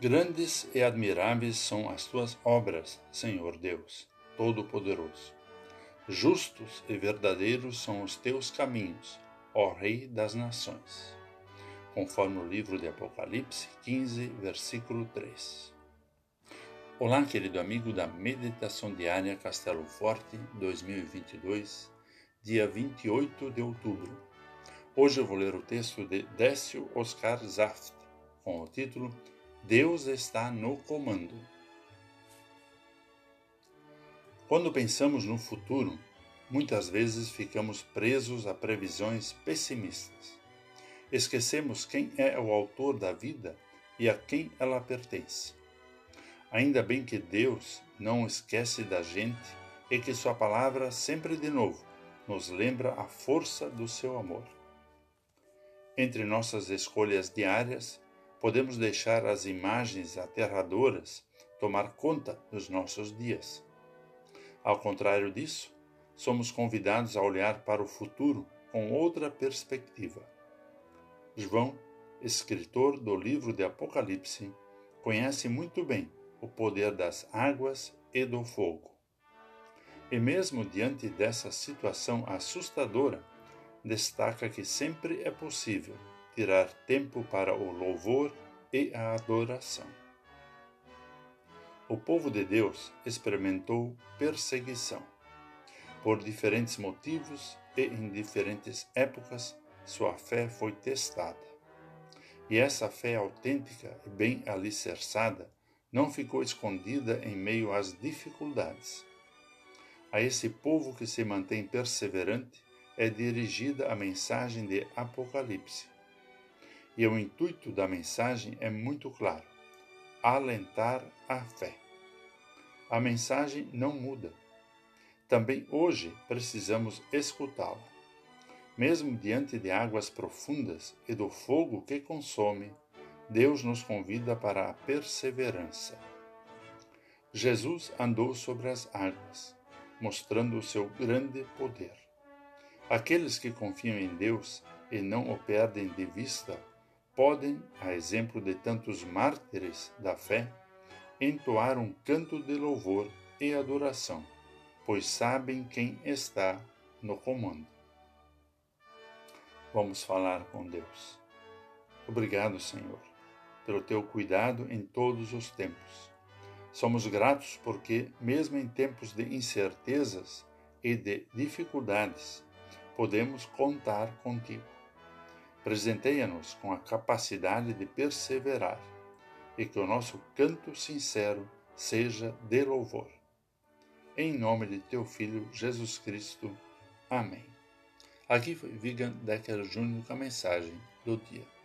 Grandes e admiráveis são as tuas obras, Senhor Deus, Todo-Poderoso. Justos e verdadeiros são os teus caminhos, ó Rei das Nações. Conforme o livro de Apocalipse 15, versículo 3. Olá, querido amigo da Meditação Diária Castelo Forte 2022, dia 28 de outubro. Hoje eu vou ler o texto de Décio Oscar Zaft, com o título Deus está no comando. Quando pensamos no futuro, muitas vezes ficamos presos a previsões pessimistas. Esquecemos quem é o autor da vida e a quem ela pertence. Ainda bem que Deus não esquece da gente e que Sua palavra, sempre de novo, nos lembra a força do seu amor. Entre nossas escolhas diárias, podemos deixar as imagens aterradoras tomar conta dos nossos dias. Ao contrário disso, somos convidados a olhar para o futuro com outra perspectiva. João, escritor do livro de Apocalipse, conhece muito bem o poder das águas e do fogo. E mesmo diante dessa situação assustadora, destaca que sempre é possível tirar tempo para o louvor e a adoração. O povo de Deus experimentou perseguição. Por diferentes motivos e em diferentes épocas, sua fé foi testada. E essa fé autêntica e bem alicerçada não ficou escondida em meio às dificuldades. A esse povo que se mantém perseverante é dirigida a mensagem de Apocalipse e o intuito da mensagem é muito claro: alentar a fé. A mensagem não muda. Também hoje precisamos escutá-la. Mesmo diante de águas profundas e do fogo que consome, Deus nos convida para a perseverança. Jesus andou sobre as águas, mostrando o seu grande poder. Aqueles que confiam em Deus e não o perdem de vista podem, a exemplo de tantos mártires da fé, entoar um canto de louvor e adoração, pois sabem quem está no comando. Vamos falar com Deus. Obrigado, Senhor, pelo teu cuidado em todos os tempos. Somos gratos porque, mesmo em tempos de incertezas e de dificuldades, podemos contar contigo. Presenteia-nos com a capacidade de perseverar e que o nosso canto sincero seja de louvor. Em nome de teu Filho Jesus Cristo. Amém. Aqui foi Vigan Decker Júnior com a mensagem do dia.